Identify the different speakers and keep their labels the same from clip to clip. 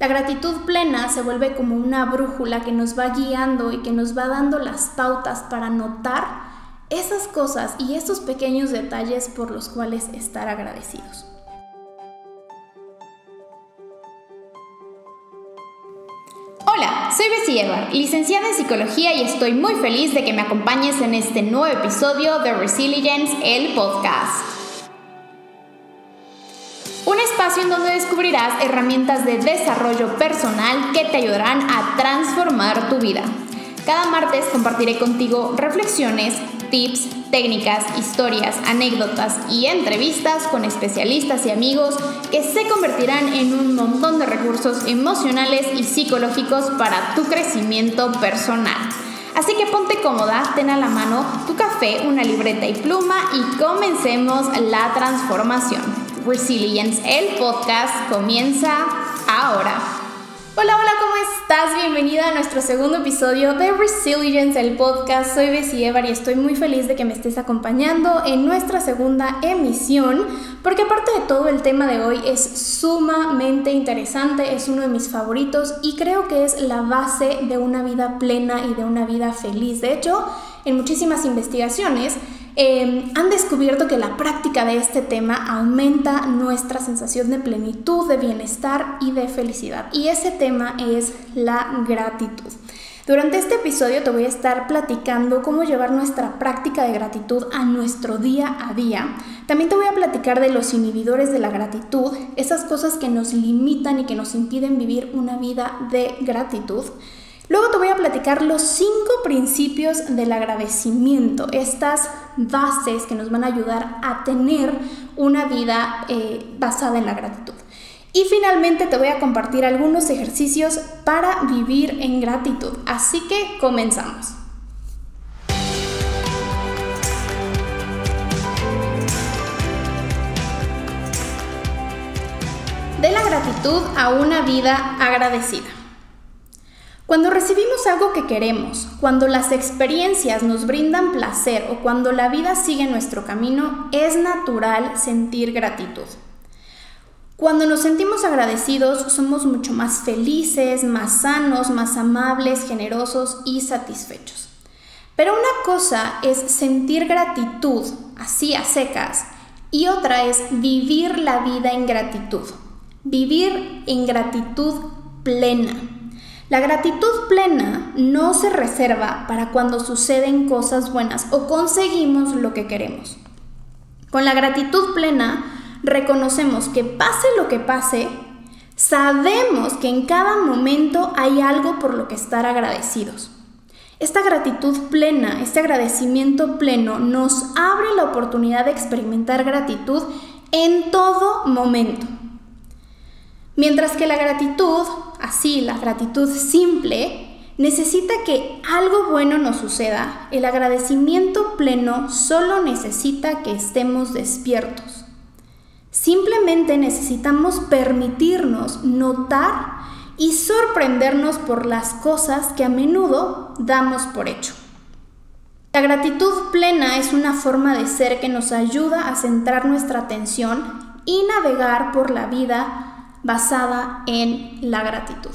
Speaker 1: La gratitud plena se vuelve como una brújula que nos va guiando y que nos va dando las pautas para notar esas cosas y esos pequeños detalles por los cuales estar agradecidos. Hola, soy Bessie Edward, licenciada en psicología y estoy muy feliz de que me acompañes en este nuevo episodio de Resilience, el podcast. Espacio en donde descubrirás herramientas de desarrollo personal que te ayudarán a transformar tu vida. Cada martes compartiré contigo reflexiones, tips, técnicas, historias, anécdotas y entrevistas con especialistas y amigos que se convertirán en un montón de recursos emocionales y psicológicos para tu crecimiento personal. Así que ponte cómoda, ten a la mano tu café, una libreta y pluma y comencemos la transformación. Resilience, el podcast, comienza ahora. Hola, hola, ¿cómo estás? Bienvenida a nuestro segundo episodio de Resilience, el podcast. Soy Bessie Evar y estoy muy feliz de que me estés acompañando en nuestra segunda emisión, porque aparte de todo el tema de hoy es sumamente interesante, es uno de mis favoritos y creo que es la base de una vida plena y de una vida feliz. De hecho, en muchísimas investigaciones, Em, han descubierto que la práctica de este tema aumenta nuestra sensación de plenitud, de bienestar y de felicidad. Y ese tema es la gratitud. Durante este episodio te voy a estar platicando cómo llevar nuestra práctica de gratitud a nuestro día a día. También te voy a platicar de los inhibidores de la gratitud, esas cosas que nos limitan y que nos impiden vivir una vida de gratitud. Luego te voy a platicar los cinco principios del agradecimiento, estas bases que nos van a ayudar a tener una vida eh, basada en la gratitud. Y finalmente te voy a compartir algunos ejercicios para vivir en gratitud. Así que comenzamos. De la gratitud a una vida agradecida. Cuando recibimos algo que queremos, cuando las experiencias nos brindan placer o cuando la vida sigue nuestro camino, es natural sentir gratitud. Cuando nos sentimos agradecidos, somos mucho más felices, más sanos, más amables, generosos y satisfechos. Pero una cosa es sentir gratitud, así a secas, y otra es vivir la vida en gratitud. Vivir en gratitud plena. La gratitud plena no se reserva para cuando suceden cosas buenas o conseguimos lo que queremos. Con la gratitud plena reconocemos que pase lo que pase, sabemos que en cada momento hay algo por lo que estar agradecidos. Esta gratitud plena, este agradecimiento pleno nos abre la oportunidad de experimentar gratitud en todo momento. Mientras que la gratitud, así, la gratitud simple, necesita que algo bueno nos suceda, el agradecimiento pleno solo necesita que estemos despiertos. Simplemente necesitamos permitirnos notar y sorprendernos por las cosas que a menudo damos por hecho. La gratitud plena es una forma de ser que nos ayuda a centrar nuestra atención y navegar por la vida basada en la gratitud.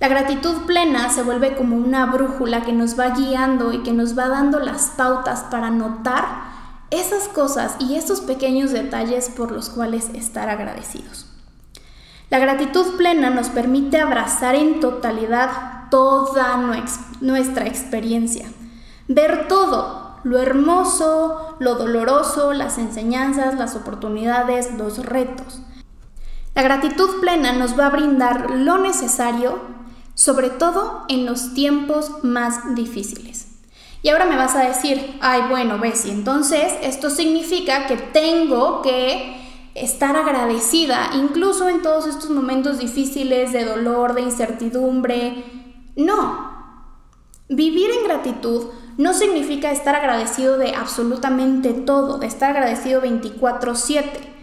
Speaker 1: La gratitud plena se vuelve como una brújula que nos va guiando y que nos va dando las pautas para notar esas cosas y esos pequeños detalles por los cuales estar agradecidos. La gratitud plena nos permite abrazar en totalidad toda nuestra experiencia, ver todo, lo hermoso, lo doloroso, las enseñanzas, las oportunidades, los retos la gratitud plena nos va a brindar lo necesario, sobre todo en los tiempos más difíciles. Y ahora me vas a decir, ay, bueno, Bessie, entonces esto significa que tengo que estar agradecida, incluso en todos estos momentos difíciles de dolor, de incertidumbre. No, vivir en gratitud no significa estar agradecido de absolutamente todo, de estar agradecido 24/7.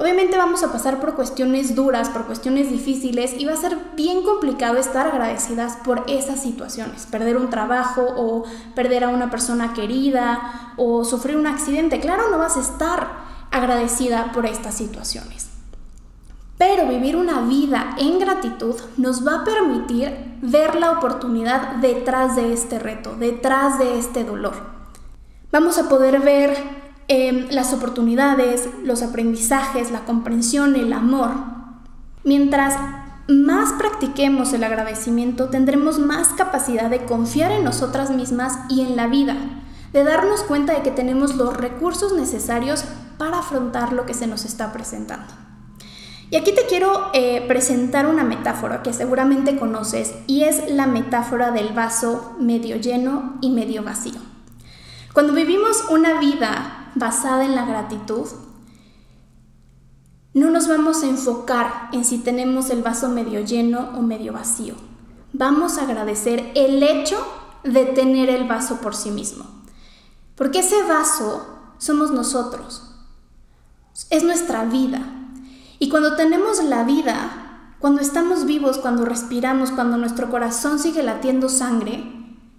Speaker 1: Obviamente vamos a pasar por cuestiones duras, por cuestiones difíciles y va a ser bien complicado estar agradecidas por esas situaciones. Perder un trabajo o perder a una persona querida o sufrir un accidente. Claro, no vas a estar agradecida por estas situaciones. Pero vivir una vida en gratitud nos va a permitir ver la oportunidad detrás de este reto, detrás de este dolor. Vamos a poder ver em, las oportunidades, los aprendizajes, la comprensión, el amor. Mientras más practiquemos el agradecimiento, tendremos más capacidad de confiar en nosotras mismas y en la vida, de darnos cuenta de que tenemos los recursos necesarios para afrontar lo que se nos está presentando. Y aquí te quiero eh, presentar una metáfora que seguramente conoces y es la metáfora del vaso medio lleno y medio vacío. Cuando vivimos una vida basada en la gratitud, no nos vamos a enfocar en si tenemos el vaso medio lleno o medio vacío. Vamos a agradecer el hecho de tener el vaso por sí mismo. Porque ese vaso somos nosotros. Es nuestra vida. Y cuando tenemos la vida, cuando estamos vivos, cuando respiramos, cuando nuestro corazón sigue latiendo sangre,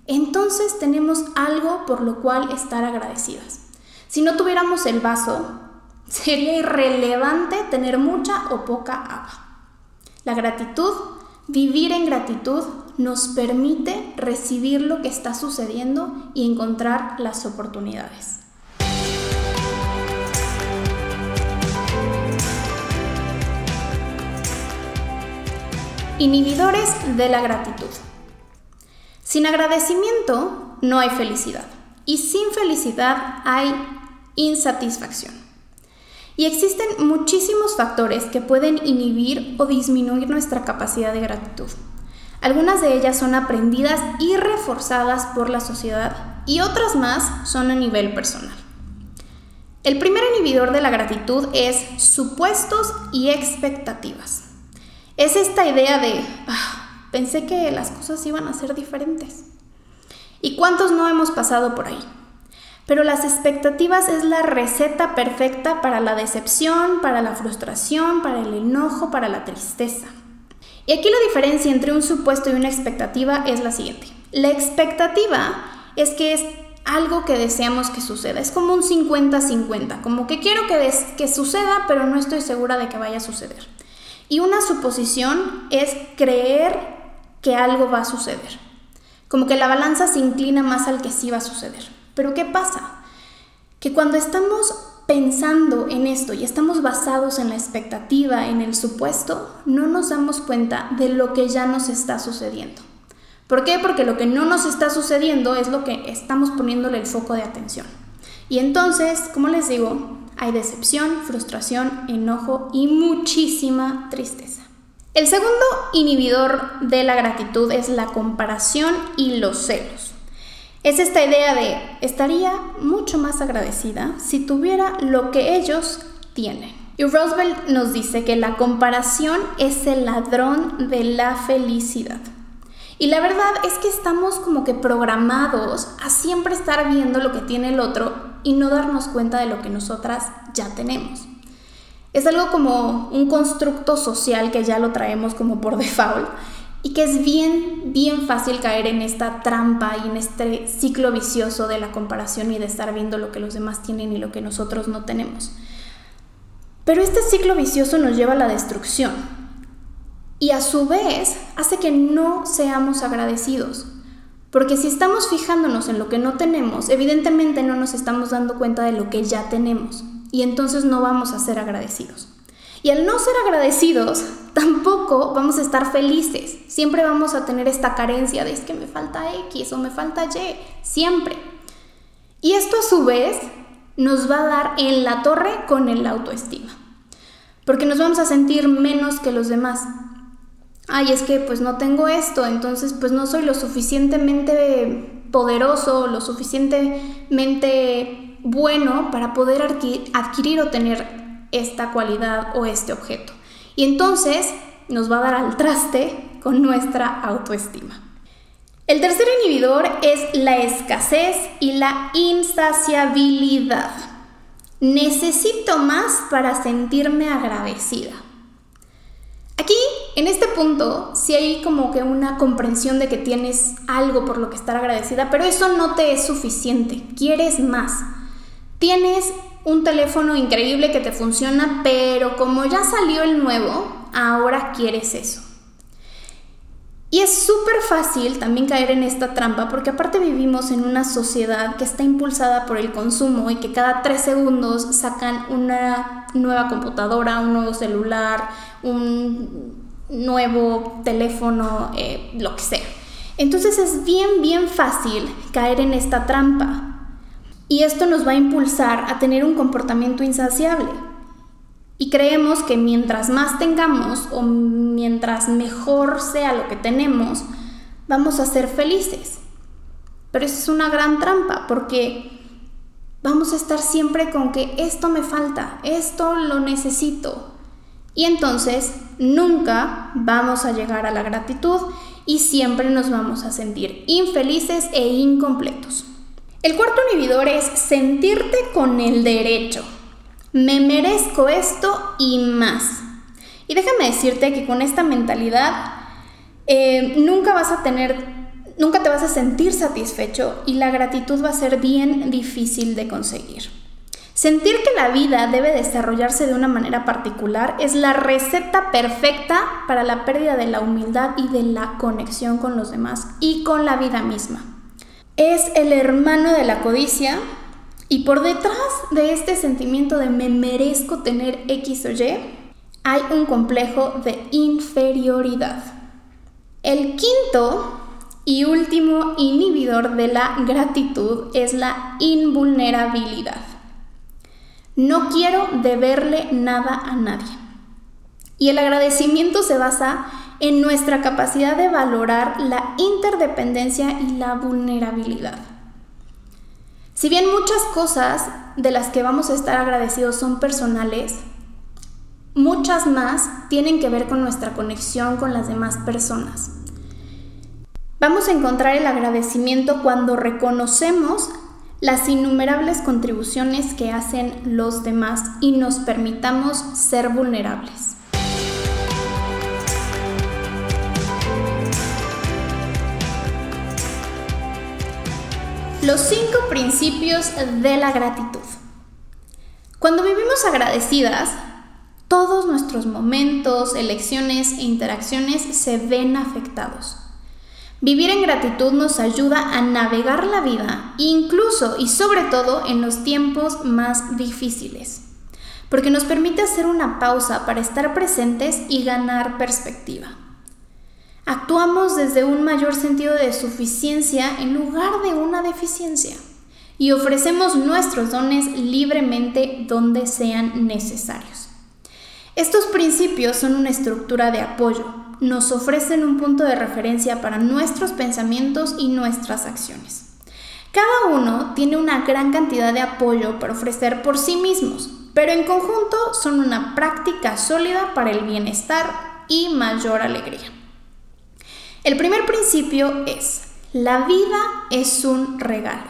Speaker 1: entonces tenemos algo por lo cual estar agradecidas. Si no tuviéramos el vaso, sería irrelevante tener mucha o poca agua. La gratitud, vivir en gratitud, nos permite recibir lo que está sucediendo y encontrar las oportunidades. Inhibidores de la gratitud. Sin agradecimiento no hay felicidad y sin felicidad hay insatisfacción. Y existen muchísimos factores que pueden inhibir o disminuir nuestra capacidad de gratitud. Algunas de ellas son aprendidas y reforzadas por la sociedad y otras más son a nivel personal. El primer inhibidor de la gratitud es supuestos y expectativas. Es esta idea de, ah, pensé que las cosas iban a ser diferentes. ¿Y cuántos no hemos pasado por ahí? Pero las expectativas es la receta perfecta para la decepción, para la frustración, para el enojo, para la tristeza. Y aquí la diferencia entre un supuesto y una expectativa es la siguiente. La expectativa es que es algo que deseamos que suceda. Es como un 50-50, como que quiero que, suceda, pero no estoy segura de que vaya a suceder. Y una suposición es creer que algo va a suceder. Como que la balanza se inclina más al que sí va a suceder. Pero ¿qué pasa? Que cuando estamos pensando en esto y estamos basados en la expectativa, en el supuesto, no nos damos cuenta de lo que ya nos está sucediendo. ¿Por qué? Porque lo que no nos está sucediendo es lo que estamos poniéndole el foco de atención. Y entonces, como les digo, hay decepción, frustración, enojo y muchísima tristeza. El segundo inhibidor de la gratitud es la comparación y los celos. Es esta idea de estaría mucho más agradecida si tuviera lo que ellos tienen. Y Roosevelt nos dice que la comparación es el ladrón de la felicidad. Y la verdad es que estamos como que programados a siempre estar viendo lo que tiene el otro y no darnos cuenta de lo que nosotras ya tenemos. Es algo como un constructo social que ya lo traemos como por default y que es bien, bien fácil caer en esta trampa y en este ciclo vicioso de la comparación y de estar viendo lo que los demás tienen y lo que nosotros no tenemos. Pero este ciclo vicioso nos lleva a la destrucción y a su vez hace que no seamos agradecidos. Porque si estamos fijándonos en lo que no tenemos, evidentemente no nos estamos dando cuenta de lo que ya tenemos y entonces no vamos a ser agradecidos. Y al no ser agradecidos, tampoco vamos a estar felices. Siempre vamos a tener esta carencia de es que me falta X o me falta Y, siempre. Y esto a su vez nos va a dar en la torre con el autoestima. Porque nos vamos a sentir menos que los demás ay, es que pues no tengo esto, entonces pues no soy lo suficientemente poderoso, lo suficientemente bueno para poder adquirir o tener esta cualidad o este objeto. Y entonces nos va a dar al traste con nuestra autoestima. El tercer inhibidor es la escasez y la insaciabilidad. Necesito más para sentirme agradecida. Aquí, en este punto, sí hay como que una comprensión de que tienes algo por lo que estar agradecida, pero eso no te es suficiente, quieres más. Tienes un teléfono increíble que te funciona, pero como ya salió el nuevo, ahora quieres eso. Y es súper fácil también caer en esta trampa porque aparte vivimos en una sociedad que está impulsada por el consumo y que cada tres segundos sacan una nueva computadora, un nuevo celular, un nuevo teléfono, eh, lo que sea. Entonces es bien, bien fácil caer en esta trampa. Y esto nos va a impulsar a tener un comportamiento insaciable. Y creemos que mientras más tengamos o mientras mejor sea lo que tenemos, vamos a ser felices. Pero eso es una gran trampa porque vamos a estar siempre con que esto me falta, esto lo necesito. Y entonces nunca vamos a llegar a la gratitud y siempre nos vamos a sentir infelices e incompletos. El cuarto inhibidor es sentirte con el derecho me merezco esto y más. Y déjame decirte que con esta mentalidad eh, nunca vas a tener, nunca te vas a sentir satisfecho y la gratitud va a ser bien difícil de conseguir. Sentir que la vida debe desarrollarse de una manera particular es la receta perfecta para la pérdida de la humildad y de la conexión con los demás y con la vida misma. Es el hermano de la codicia y por detrás de este sentimiento de me merezco tener X o Y, hay un complejo de inferioridad. El quinto y último inhibidor de la gratitud es la invulnerabilidad. No quiero deberle nada a nadie. Y el agradecimiento se basa en nuestra capacidad de valorar la interdependencia y la vulnerabilidad. Si bien muchas cosas de las que vamos a estar agradecidos son personales, muchas más tienen que ver con nuestra conexión con las demás personas. Vamos a encontrar el agradecimiento cuando reconocemos las innumerables contribuciones que hacen los demás y nos permitamos ser vulnerables. Los cinco principios de la gratitud. Cuando vivimos agradecidas, todos nuestros momentos, elecciones e interacciones se ven afectados. Vivir en gratitud nos ayuda a navegar la vida, incluso y sobre todo en los tiempos más difíciles, porque nos permite hacer una pausa para estar presentes y ganar perspectiva. Actuamos desde un mayor sentido de suficiencia en lugar de una deficiencia y ofrecemos nuestros dones libremente donde sean necesarios. Estos principios son una estructura de apoyo, nos ofrecen un punto de referencia para nuestros pensamientos y nuestras acciones. Cada uno tiene una gran cantidad de apoyo para ofrecer por sí mismos, pero en conjunto son una práctica sólida para el bienestar y mayor alegría. El primer principio es, la vida es un regalo.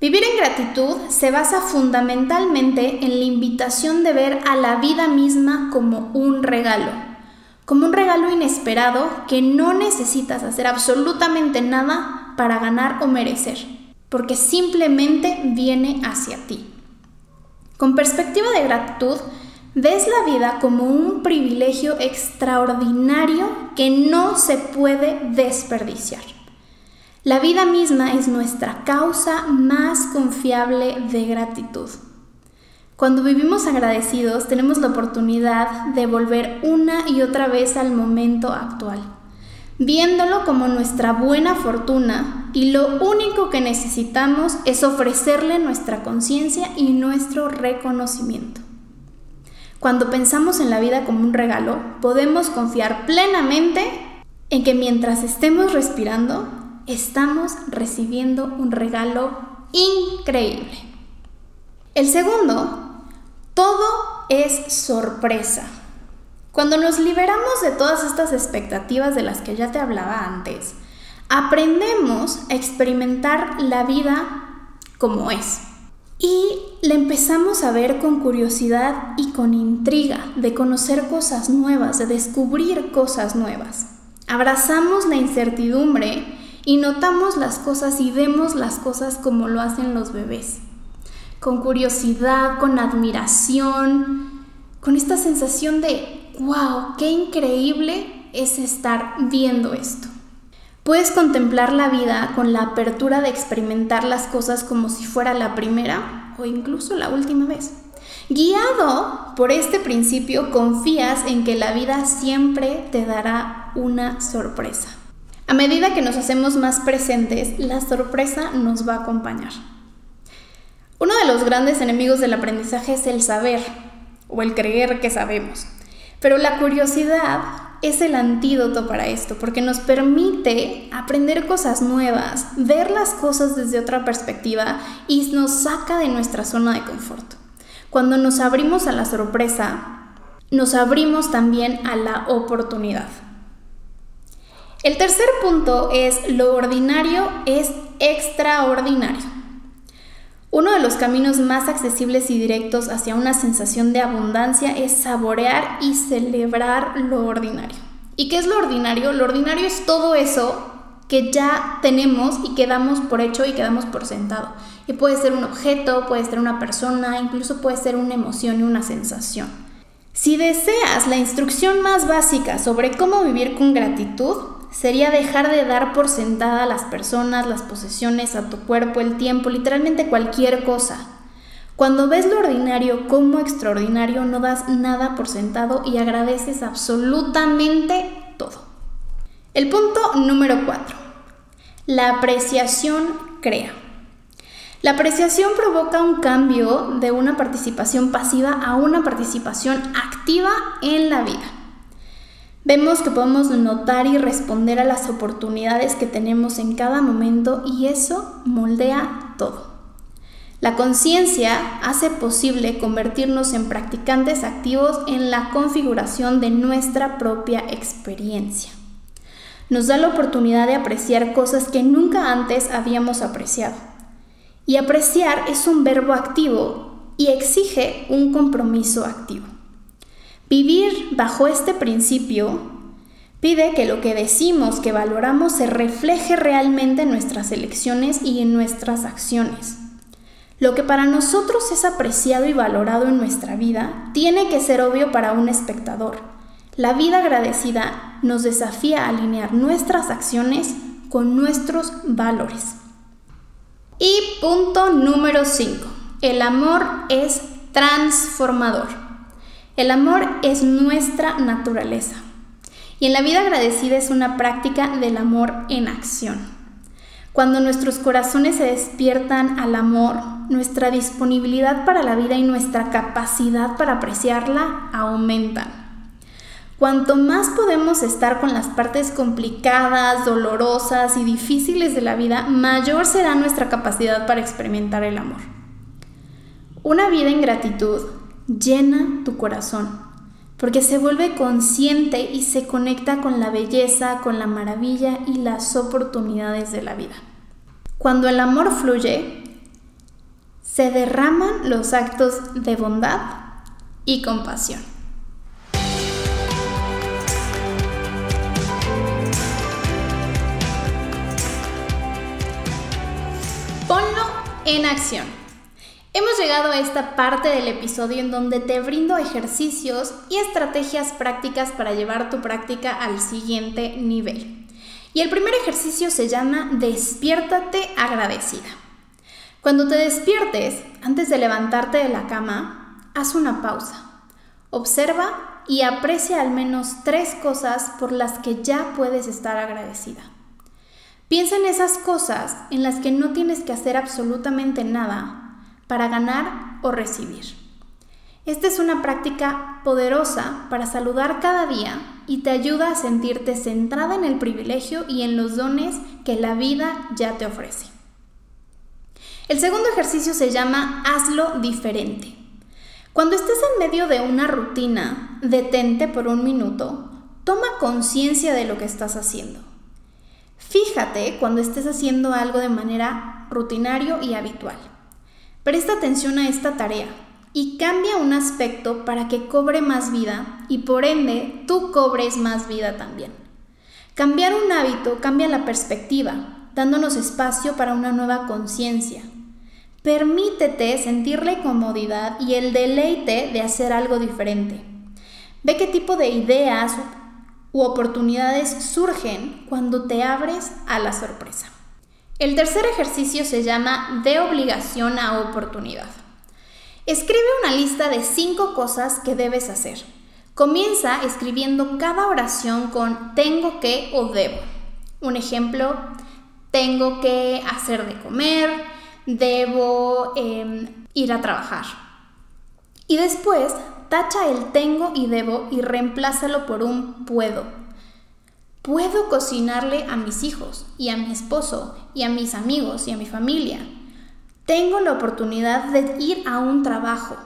Speaker 1: Vivir en gratitud se basa fundamentalmente en la invitación de ver a la vida misma como un regalo, como un regalo inesperado que no necesitas hacer absolutamente nada para ganar o merecer, porque simplemente viene hacia ti. Con perspectiva de gratitud, ves la vida como un privilegio extraordinario que no se puede desperdiciar. La vida misma es nuestra causa más confiable de gratitud. Cuando vivimos agradecidos tenemos la oportunidad de volver una y otra vez al momento actual, viéndolo como nuestra buena fortuna y lo único que necesitamos es ofrecerle nuestra conciencia y nuestro reconocimiento. Cuando pensamos en la vida como un regalo, podemos confiar plenamente en que mientras estemos respirando, estamos recibiendo un regalo increíble. El segundo, todo es sorpresa. Cuando nos liberamos de todas estas expectativas de las que ya te hablaba antes, aprendemos a experimentar la vida como es. Y le empezamos a ver con curiosidad y con intriga de conocer cosas nuevas, de descubrir cosas nuevas. Abrazamos la incertidumbre y notamos las cosas y vemos las cosas como lo hacen los bebés. con curiosidad, con admiración, con esta sensación de, wow, qué increíble es estar viendo esto. Puedes contemplar la vida con la apertura de experimentar las cosas como si fuera la primera o incluso la última vez. Guiado por este principio, confías en que la vida siempre te dará una sorpresa. A medida que nos hacemos más presentes, la sorpresa nos va a acompañar. Uno de los grandes enemigos del aprendizaje es el saber o el creer que sabemos. Pero la curiosidad es el antídoto para esto, porque nos permite aprender cosas nuevas, ver las cosas desde otra perspectiva y nos saca de nuestra zona de confort. Cuando nos abrimos a la sorpresa, nos abrimos también a la oportunidad. El tercer punto es lo ordinario es extraordinario. Uno de los caminos más accesibles y directos hacia una sensación de abundancia es saborear y celebrar lo ordinario. ¿Y qué es lo ordinario? Lo ordinario es todo eso que ya tenemos y que damos por hecho y que damos por sentado. Y puede ser un objeto, puede ser una persona, incluso puede ser una emoción y una sensación. Si deseas la instrucción más básica sobre cómo vivir con gratitud, sería dejar de dar por sentada a las personas, las posesiones, a tu cuerpo, el tiempo, literalmente cualquier cosa. Cuando ves lo ordinario como extraordinario, no das nada por sentado y agradeces absolutamente todo. El punto número 4. La apreciación crea. La apreciación provoca un cambio de una participación pasiva a una participación activa en la vida. Vemos que podemos notar y responder a las oportunidades que tenemos en cada momento y eso moldea todo. La conciencia hace posible convertirnos en practicantes activos en la configuración de nuestra propia experiencia. Nos da la oportunidad de apreciar cosas que nunca antes habíamos apreciado. Y apreciar es un verbo activo y exige un compromiso activo. Vivir bajo este principio pide que lo que decimos que valoramos se refleje realmente en nuestras elecciones y en nuestras acciones. Lo que para nosotros es apreciado y valorado en nuestra vida tiene que ser obvio para un espectador. La vida agradecida nos desafía a alinear nuestras acciones con nuestros valores. Y punto número 5. El amor es transformador. El amor es nuestra naturaleza. Y en la vida agradecida es una práctica del amor en acción. Cuando nuestros corazones se despiertan al amor, nuestra disponibilidad para la vida y nuestra capacidad para apreciarla aumentan. Cuanto más podemos estar con las partes complicadas, dolorosas y difíciles de la vida, mayor será nuestra capacidad para experimentar el amor. Una vida en gratitud llena tu corazón, porque se vuelve consciente y se conecta con la belleza, con la maravilla y las oportunidades de la vida. Cuando el amor fluye, se derraman los actos de bondad y compasión. Ponlo en acción. Hemos llegado a esta parte del episodio en donde te brindo ejercicios y estrategias prácticas para llevar tu práctica al siguiente nivel. Y el primer ejercicio se llama Despiértate agradecida. Cuando te despiertes, antes de levantarte de la cama, haz una pausa. Observa y aprecia al menos tres cosas por las que ya puedes estar agradecida. Piensa en esas cosas en las que no tienes que hacer absolutamente nada para ganar o recibir. Esta es una práctica poderosa para saludar cada día y te ayuda a sentirte centrada en el privilegio y en los dones que la vida ya te ofrece. El segundo ejercicio se llama hazlo diferente. Cuando estés en medio de una rutina, detente por un minuto, toma conciencia de lo que estás haciendo. Fíjate cuando estés haciendo algo de manera rutinario y habitual. Presta atención a esta tarea y cambia un aspecto para que cobre más vida y por ende tú cobres más vida también. Cambiar un hábito cambia la perspectiva, dándonos espacio para una nueva conciencia. Permítete sentir la incomodidad y el deleite de hacer algo diferente. Ve qué tipo de ideas u oportunidades surgen cuando te abres a la sorpresa. El tercer ejercicio se llama de obligación a oportunidad. Escribe una lista de cinco cosas que debes hacer. Comienza escribiendo cada oración con tengo que o debo. Un ejemplo, tengo que hacer de comer, debo em, ir a trabajar. Y después tacha el tengo y debo y reemplázalo por un puedo. Puedo cocinarle a mis hijos y a mi esposo y a mis amigos y a mi familia. Tengo la oportunidad de ir a un trabajo.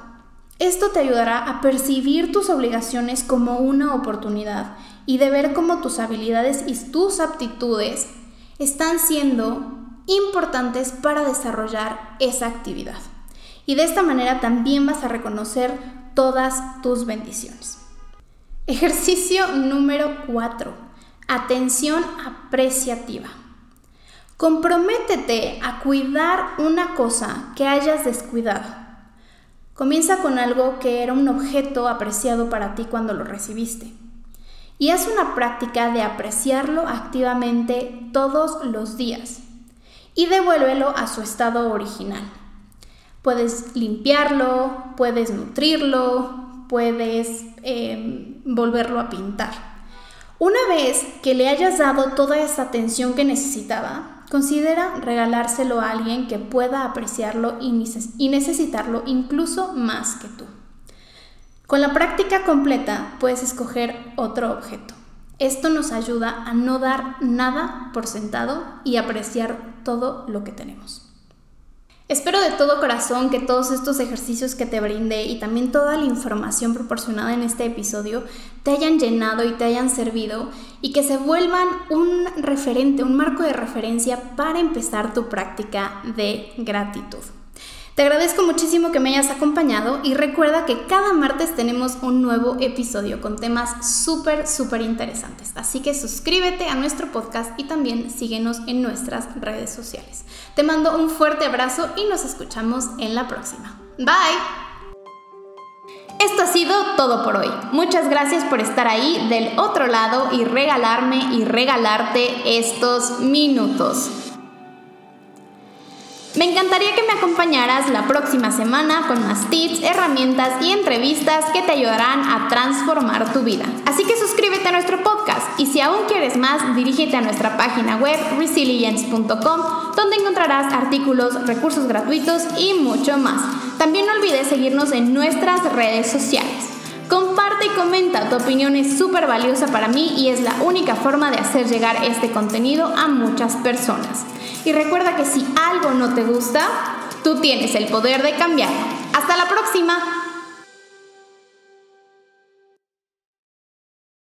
Speaker 1: Esto te ayudará a percibir tus obligaciones como una oportunidad y de ver cómo tus habilidades y tus aptitudes están siendo importantes para desarrollar esa actividad. Y de esta manera también vas a reconocer todas tus bendiciones. Ejercicio número 4 Atención apreciativa. Comprométete a cuidar una cosa que hayas descuidado. Comienza con algo que era un objeto apreciado para ti cuando lo recibiste. Y haz una práctica de apreciarlo activamente todos los días. Y devuélvelo a su estado original. Puedes limpiarlo, puedes nutrirlo, puedes eh, volverlo a pintar. Una vez que le hayas dado toda esa atención que necesitaba, considera regalárselo a alguien que pueda apreciarlo y, necesitarlo incluso más que tú. Con la práctica completa puedes escoger otro objeto. Esto nos ayuda a no dar nada por sentado y apreciar todo lo que tenemos. Espero de todo corazón que todos estos ejercicios que te brindé y también toda la información proporcionada en este episodio te hayan llenado y te hayan servido y que se vuelvan un referente, un marco de referencia para empezar tu práctica de gratitud. Te agradezco muchísimo que me hayas acompañado y recuerda que cada martes tenemos un nuevo episodio con temas súper, súper interesantes. Así que suscríbete a nuestro podcast y también síguenos en nuestras redes sociales. Te mando un fuerte abrazo y nos escuchamos en la próxima. Bye. Esto ha sido todo por hoy. Muchas gracias por estar ahí del otro lado y regalarme y regalarte estos minutos. Me encantaría que me acompañaras la próxima semana con más tips, herramientas y entrevistas que te ayudarán a transformar tu vida. Así que suscríbete a nuestro podcast y si aún quieres más, dirígete a nuestra página web resilience.com donde encontrarás artículos, recursos gratuitos y mucho más. También no olvides seguirnos en nuestras redes sociales. Comparte y comenta, tu opinión es súper valiosa para mí y es la única forma de hacer llegar este contenido a muchas personas. Y recuerda que si algo no te gusta, tú tienes el poder de cambiarlo. Hasta la próxima.